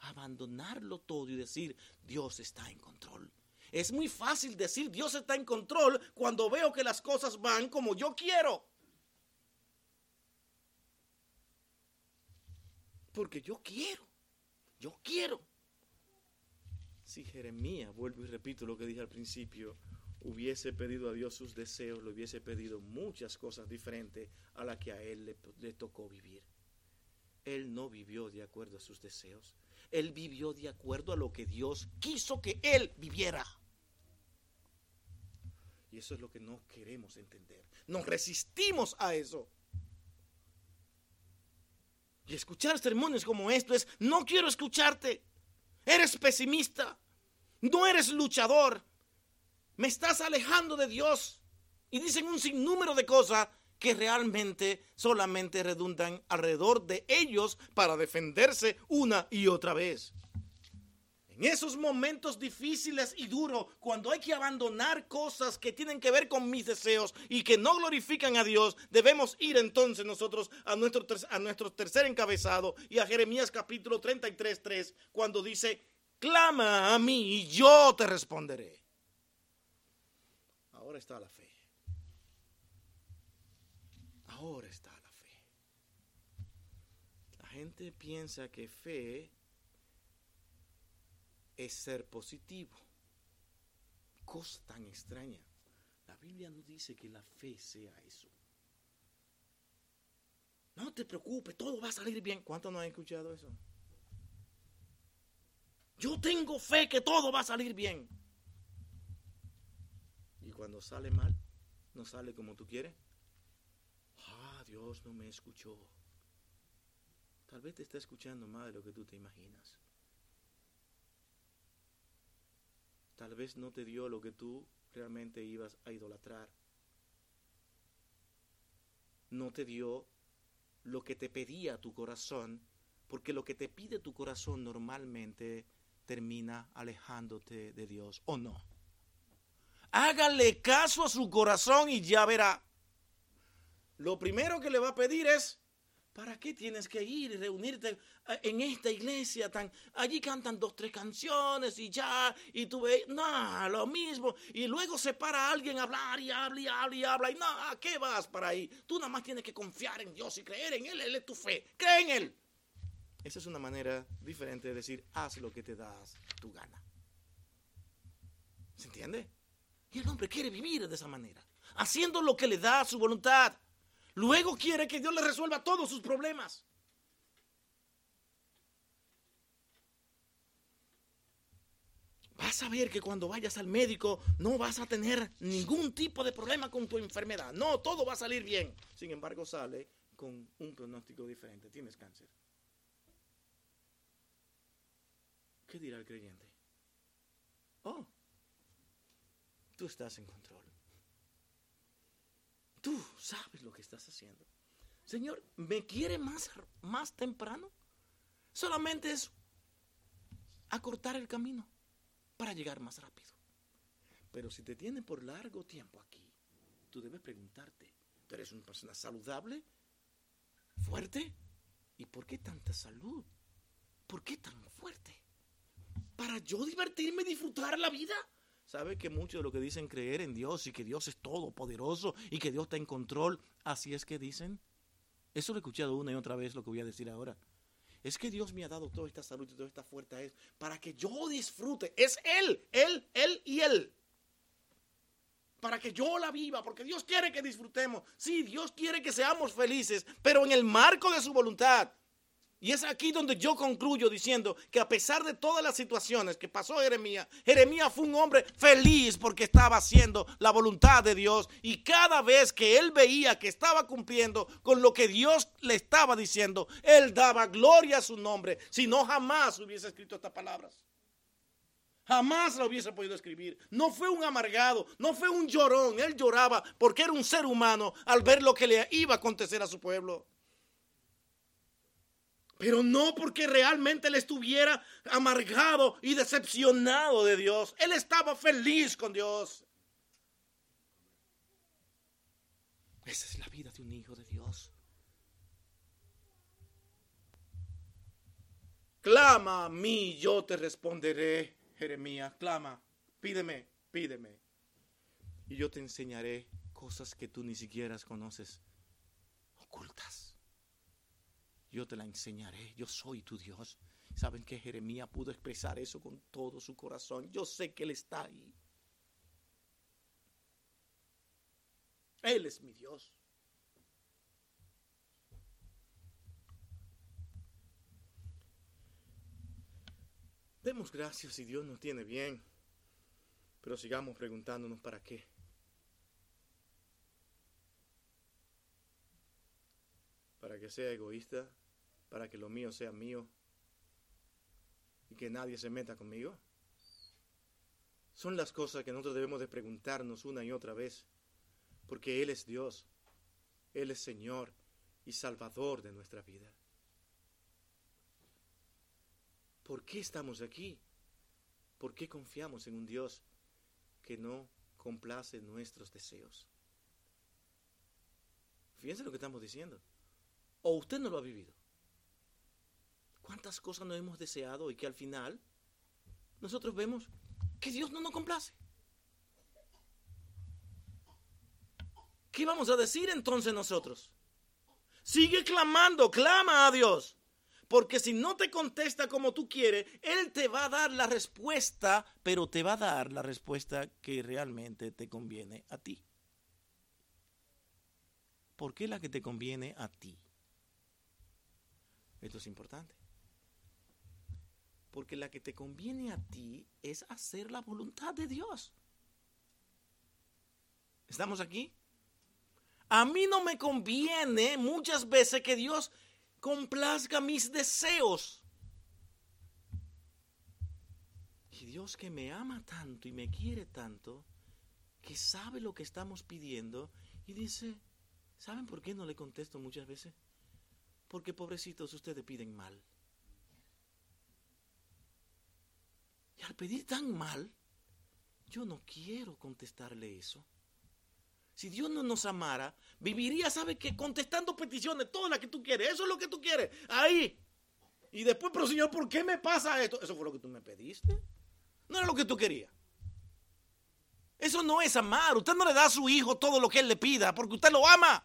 Abandonarlo todo y decir, Dios está en control. Es muy fácil decir, Dios está en control cuando veo que las cosas van como yo quiero. Porque yo quiero. Yo quiero. Si Jeremías, vuelvo y repito lo que dije al principio, hubiese pedido a Dios sus deseos, le hubiese pedido muchas cosas diferentes a las que a él le, le tocó vivir. Él no vivió de acuerdo a sus deseos. Él vivió de acuerdo a lo que Dios quiso que él viviera. Y eso es lo que no queremos entender. Nos resistimos a eso. Y escuchar sermones como esto es, no quiero escucharte. Eres pesimista. No eres luchador. Me estás alejando de Dios. Y dicen un sinnúmero de cosas que realmente solamente redundan alrededor de ellos para defenderse una y otra vez. En esos momentos difíciles y duros, cuando hay que abandonar cosas que tienen que ver con mis deseos y que no glorifican a Dios, debemos ir entonces nosotros a nuestro, a nuestro tercer encabezado y a Jeremías capítulo 33, 3, cuando dice, clama a mí y yo te responderé. Ahora está la fe. Ahora está la fe. La gente piensa que fe es ser positivo. Cosa tan extraña. La Biblia no dice que la fe sea eso. No te preocupes, todo va a salir bien. ¿Cuántos no han escuchado eso? Yo tengo fe que todo va a salir bien. Cuando sale mal, no sale como tú quieres. Ah, Dios no me escuchó. Tal vez te está escuchando más de lo que tú te imaginas. Tal vez no te dio lo que tú realmente ibas a idolatrar. No te dio lo que te pedía tu corazón, porque lo que te pide tu corazón normalmente termina alejándote de Dios, ¿o no? Hágale caso a su corazón y ya verá. Lo primero que le va a pedir es, ¿para qué tienes que ir y reunirte eh, en esta iglesia? Tan, allí cantan dos, tres canciones y ya, y tú ves, no, lo mismo. Y luego se para alguien a hablar y habla y habla y habla. Y no, ¿a qué vas para ahí? Tú nada más tienes que confiar en Dios y creer en Él. Él es tu fe. Cree en Él. Esa es una manera diferente de decir, haz lo que te das tu gana. ¿Se entiende? Y el hombre quiere vivir de esa manera, haciendo lo que le da su voluntad. Luego quiere que Dios le resuelva todos sus problemas. Vas a ver que cuando vayas al médico no vas a tener ningún tipo de problema con tu enfermedad. No, todo va a salir bien. Sin embargo, sale con un pronóstico diferente. Tienes cáncer. ¿Qué dirá el creyente? Oh, tú estás en control. Tú sabes lo que estás haciendo. Señor, ¿me quiere más, más temprano? Solamente es acortar el camino para llegar más rápido. Pero si te tiene por largo tiempo aquí, tú debes preguntarte, ¿tú eres una persona saludable? ¿Fuerte? ¿Y por qué tanta salud? ¿Por qué tan fuerte? para yo divertirme y disfrutar la vida. ¿Sabe que muchos de lo que dicen creer en Dios y que Dios es todopoderoso y que Dios está en control, así es que dicen? Eso lo he escuchado una y otra vez lo que voy a decir ahora. Es que Dios me ha dado toda esta salud y toda esta fuerza para que yo disfrute. Es Él, Él, Él y Él. Para que yo la viva, porque Dios quiere que disfrutemos. Sí, Dios quiere que seamos felices, pero en el marco de su voluntad. Y es aquí donde yo concluyo diciendo que a pesar de todas las situaciones que pasó Jeremías, Jeremías fue un hombre feliz porque estaba haciendo la voluntad de Dios y cada vez que él veía que estaba cumpliendo con lo que Dios le estaba diciendo, él daba gloria a su nombre, si no jamás hubiese escrito estas palabras. Jamás lo hubiese podido escribir. No fue un amargado, no fue un llorón. Él lloraba porque era un ser humano al ver lo que le iba a acontecer a su pueblo pero no porque realmente él estuviera amargado y decepcionado de Dios. Él estaba feliz con Dios. Esa es la vida de un hijo de Dios. Clama a mí, yo te responderé, Jeremías. Clama, pídeme, pídeme. Y yo te enseñaré cosas que tú ni siquiera conoces, ocultas yo te la enseñaré, yo soy tu Dios. ¿Saben que Jeremías pudo expresar eso con todo su corazón? Yo sé que Él está ahí. Él es mi Dios. Demos gracias si Dios nos tiene bien, pero sigamos preguntándonos para qué. Que sea egoísta, para que lo mío sea mío y que nadie se meta conmigo? Son las cosas que nosotros debemos de preguntarnos una y otra vez, porque Él es Dios, Él es Señor y Salvador de nuestra vida. ¿Por qué estamos aquí? ¿Por qué confiamos en un Dios que no complace nuestros deseos? Fíjense lo que estamos diciendo o usted no lo ha vivido. ¿Cuántas cosas no hemos deseado y que al final nosotros vemos que Dios no nos complace? ¿Qué vamos a decir entonces nosotros? Sigue clamando, clama a Dios. Porque si no te contesta como tú quieres, Él te va a dar la respuesta, pero te va a dar la respuesta que realmente te conviene a ti. ¿Por qué la que te conviene a ti? Esto es importante. Porque la que te conviene a ti es hacer la voluntad de Dios. ¿Estamos aquí? A mí no me conviene muchas veces que Dios complazca mis deseos. Y Dios que me ama tanto y me quiere tanto, que sabe lo que estamos pidiendo y dice, ¿saben por qué no le contesto muchas veces? Porque pobrecitos ustedes piden mal. Y al pedir tan mal, yo no quiero contestarle eso. Si Dios no nos amara, viviría, ¿sabe qué? Contestando peticiones, todas las que tú quieres. Eso es lo que tú quieres. Ahí. Y después, pero Señor, ¿por qué me pasa esto? Eso fue lo que tú me pediste. No era lo que tú querías. Eso no es amar. Usted no le da a su hijo todo lo que él le pida porque usted lo ama.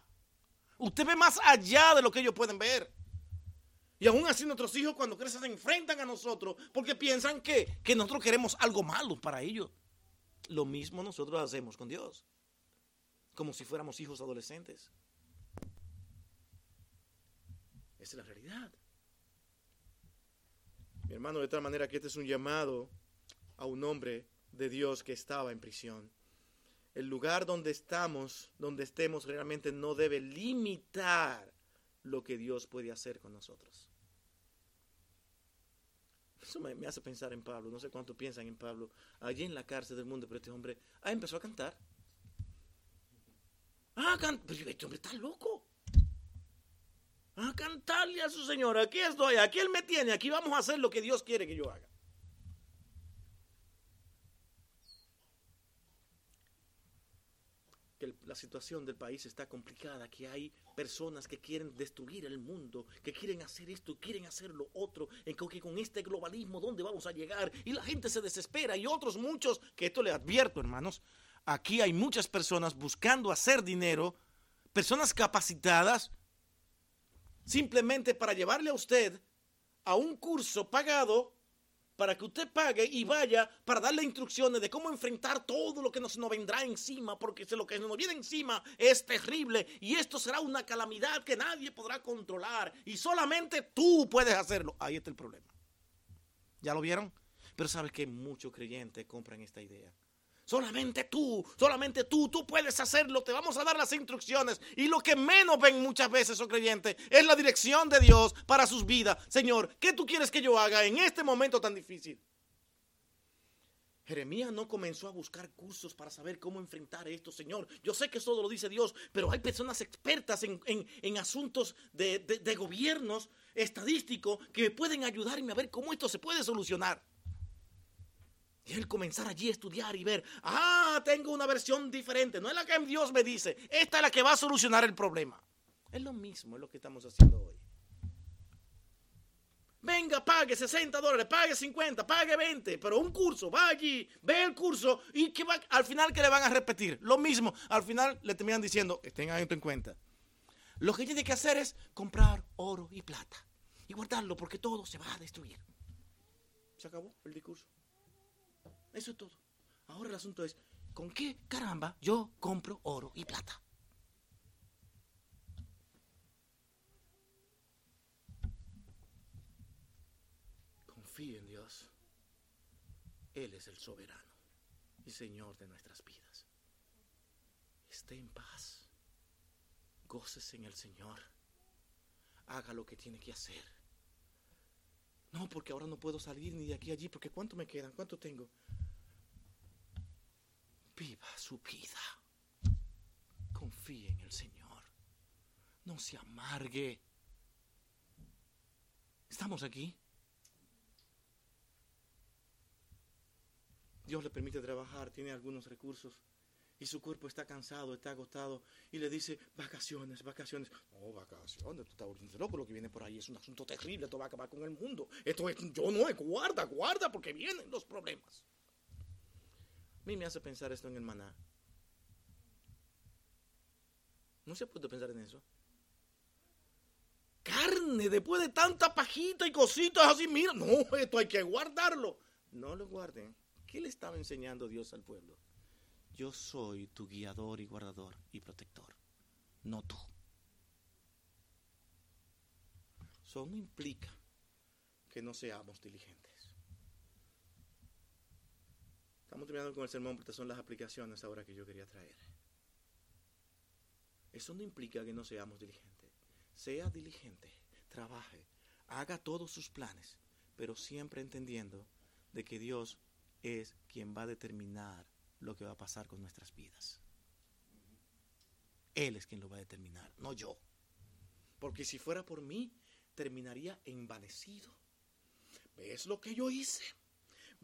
Usted ve más allá de lo que ellos pueden ver. Y aún así nuestros hijos cuando crecen se enfrentan a nosotros porque piensan que, que nosotros queremos algo malo para ellos. Lo mismo nosotros hacemos con Dios como si fuéramos hijos adolescentes. Esa es la realidad. Mi hermano, de tal manera que este es un llamado a un hombre de Dios que estaba en prisión. El lugar donde estamos, donde estemos, realmente no debe limitar lo que Dios puede hacer con nosotros. Eso me, hace pensar en Pablo. No sé cuánto piensan en Pablo. Allí en la cárcel del mundo, pero este hombre ah, empezó a cantar. Ah, pero este hombre está loco. A cantarle a su Señor, aquí estoy, aquí Él me tiene, aquí vamos a hacer lo que Dios quiere que yo haga. Que la situación del país está complicada, que hay personas que quieren destruir el mundo, que quieren hacer esto, quieren hacer lo otro, en que con este globalismo, ¿dónde vamos a llegar? Y la gente se desespera y otros muchos, que esto le advierto, hermanos, aquí hay muchas personas buscando hacer dinero, personas capacitadas, simplemente para llevarle a usted a un curso pagado para que usted pague y vaya para darle instrucciones de cómo enfrentar todo lo que nos, vendrá encima, porque lo que nos viene encima es terrible y esto será una calamidad que nadie podrá controlar y solamente tú puedes hacerlo. Ahí está el problema. ¿Ya lo vieron? Pero sabes que muchos creyentes compran esta idea. Solamente tú, solamente tú, tú puedes hacerlo, te vamos a dar las instrucciones. Y lo que menos ven muchas veces esos creyentes es la dirección de Dios para sus vidas. Señor, ¿qué tú quieres que yo haga en este momento tan difícil? Jeremías no comenzó a buscar cursos para saber cómo enfrentar esto, Señor. Yo sé que eso lo dice Dios, pero hay personas expertas en, asuntos de, de gobiernos estadísticos que pueden ayudarme a ver cómo esto se puede solucionar. Y él comenzar allí a estudiar y ver, ah, tengo una versión diferente, no es la que Dios me dice, esta es la que va a solucionar el problema. Es lo mismo, es lo que estamos haciendo hoy. Venga, pague 60 dólares, pague 50, pague 20, pero un curso, va allí, ve el curso y que va, al final que le van a repetir. Lo mismo, al final le terminan diciendo, tengan esto en cuenta. Lo que tiene que hacer es comprar oro y plata y guardarlo porque todo se va a destruir. Se acabó el discurso. Eso es todo. Ahora el asunto es, ¿con qué caramba yo compro oro y plata? Confíe en Dios. Él es el soberano y Señor de nuestras vidas. Esté en paz. Gócese en el Señor. Haga lo que tiene que hacer. No, porque ahora no puedo salir ni de aquí a allí, porque ¿cuánto me quedan? ¿Cuánto tengo? Viva su vida. Confíe en el Señor. No se amargue. ¿Estamos aquí? Dios le permite trabajar, tiene algunos recursos y su cuerpo está cansado, está agotado y le dice vacaciones, vacaciones. No, vacaciones, tú estás volviendo loco, lo que viene por ahí es un asunto terrible, esto va a acabar con el mundo. Esto es, yo no, es guarda, guarda, porque vienen los problemas. A mí me hace pensar esto en el maná. ¿No se puede pensar en eso? Carne, después de tanta pajita y cositas así, mira, no, esto hay que guardarlo. No lo guarden. ¿Qué le estaba enseñando Dios al pueblo? Yo soy tu guiador y guardador y protector, no tú. Eso no implica que no seamos diligentes. Estamos terminando con el sermón, porque son las aplicaciones ahora que yo quería traer. Eso no implica que no seamos diligentes. Sea diligente, trabaje, haga todos sus planes, pero siempre entendiendo de que Dios es quien va a determinar lo que va a pasar con nuestras vidas. Él es quien lo va a determinar, no yo. Porque si fuera por mí, terminaría envanecido. ¿Ves lo que yo hice?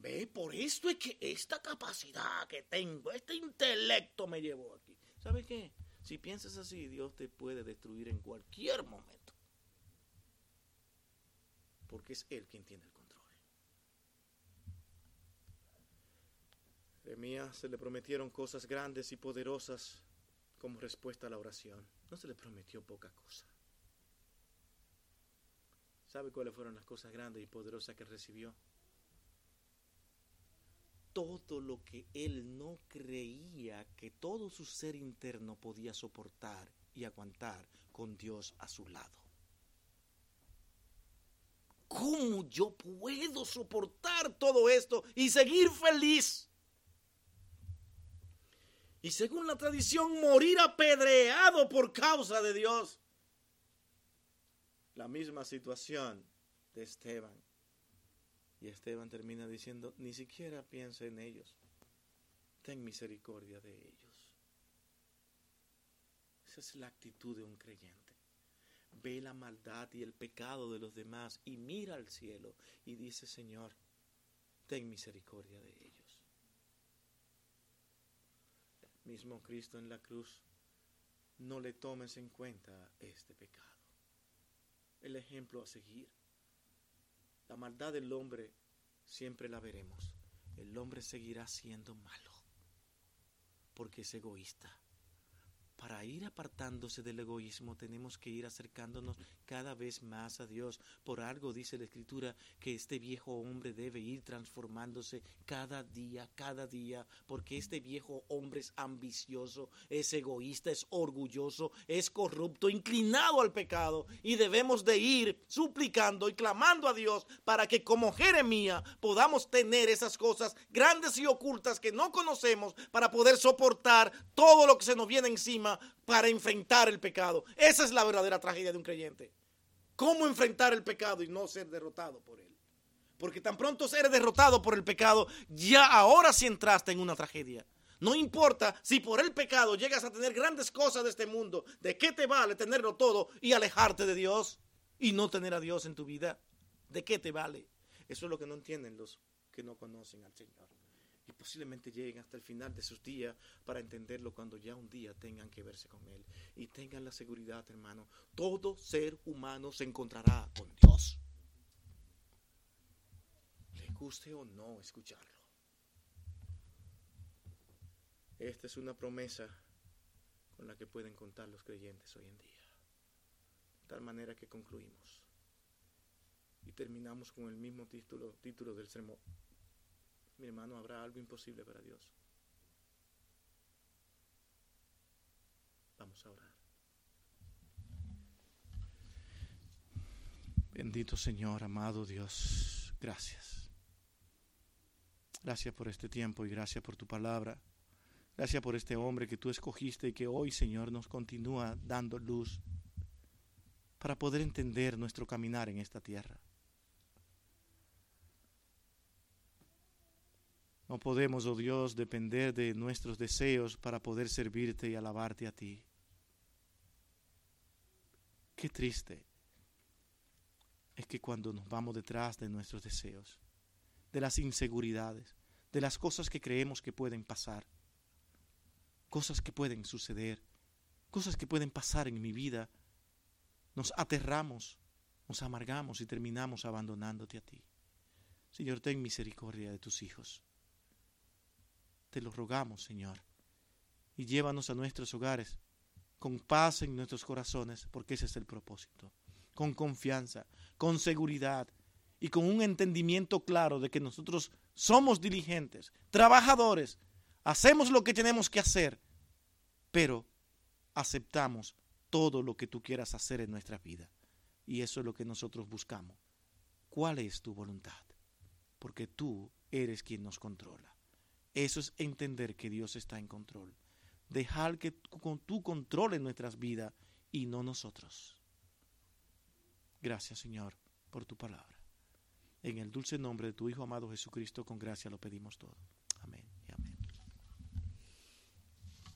Ve, por esto es que esta capacidad que tengo, este intelecto me llevó aquí. ¿Sabe qué? Si piensas así, Dios te puede destruir en cualquier momento. Porque es Él quien tiene el control. Jeremías se le prometieron cosas grandes y poderosas como respuesta a la oración. No se le prometió poca cosa. ¿Sabe cuáles fueron las cosas grandes y poderosas que recibió? Todo lo que él no creía que todo su ser interno podía soportar y aguantar con Dios a su lado. ¿Cómo yo puedo soportar todo esto y seguir feliz? Y según la tradición, morir apedreado por causa de Dios la misma situación de Esteban. Y Esteban termina diciendo, ni siquiera piensa en ellos. Ten misericordia de ellos. Esa es la actitud de un creyente. Ve la maldad y el pecado de los demás y mira al cielo y dice, Señor, ten misericordia de ellos. El mismo Cristo en la cruz, no le tomes en cuenta este pecado el ejemplo a seguir. La maldad del hombre siempre la veremos. El hombre seguirá siendo malo porque es egoísta para ir apartándose del egoísmo tenemos que ir acercándonos cada vez más a Dios. Por algo dice la Escritura que este viejo hombre debe ir transformándose cada día, cada día, porque este viejo hombre es ambicioso, es egoísta, es orgulloso, es corrupto, inclinado al pecado y debemos de ir suplicando y clamando a Dios para que como Jeremías podamos tener esas cosas grandes y ocultas que no conocemos para poder soportar todo lo que se nos viene encima para enfrentar el pecado. Esa es la verdadera tragedia de un creyente. ¿Cómo enfrentar el pecado y no ser derrotado por él? Porque tan pronto eres derrotado por el pecado, ya ahora sí entraste en una tragedia. No importa si por el pecado llegas a tener grandes cosas de este mundo, ¿de qué te vale tenerlo todo y alejarte de Dios y no tener a Dios en tu vida? ¿De qué te vale? Eso es lo que no entienden los que no conocen al Señor posiblemente lleguen hasta el final de sus días para entenderlo cuando ya un día tengan que verse con Él. Y tengan la seguridad, hermano, todo ser humano se encontrará con Dios. Le guste o no escucharlo. Esta es una promesa con la que pueden contar los creyentes hoy en día. De tal manera que concluimos. Y terminamos con el mismo título, título del sermón mi hermano, ¿habrá algo imposible para Dios? Vamos a orar. Bendito Señor, amado Dios, gracias. Gracias por este tiempo y gracias por tu palabra. Gracias por este hombre que tú escogiste y que hoy, Señor, nos continúa dando luz para poder entender nuestro caminar en esta tierra. No podemos, oh Dios, depender de nuestros deseos para poder servirte y alabarte a ti. Qué triste es que cuando nos vamos detrás de nuestros deseos, de las inseguridades, de las cosas que creemos que pueden pasar, cosas que pueden suceder, cosas que pueden pasar en mi vida, nos aterramos, nos amargamos y terminamos abandonándote a ti. Señor, ten misericordia de tus hijos. Te lo rogamos, Señor. Y llévanos a nuestros hogares con paz en nuestros corazones, porque ese es el propósito, con confianza, con seguridad y con un entendimiento claro de que nosotros somos diligentes, trabajadores, hacemos lo que tenemos que hacer, pero aceptamos todo lo que tú quieras hacer en nuestra vida. Y eso es lo que nosotros buscamos. ¿Cuál es tu voluntad? Porque tú eres quien nos controla. Eso es entender que Dios está en control. Dejar que tú controles nuestras vidas y no nosotros. Gracias, Señor, por tu palabra. En el dulce nombre de tu Hijo amado Jesucristo, con gracia lo pedimos todo.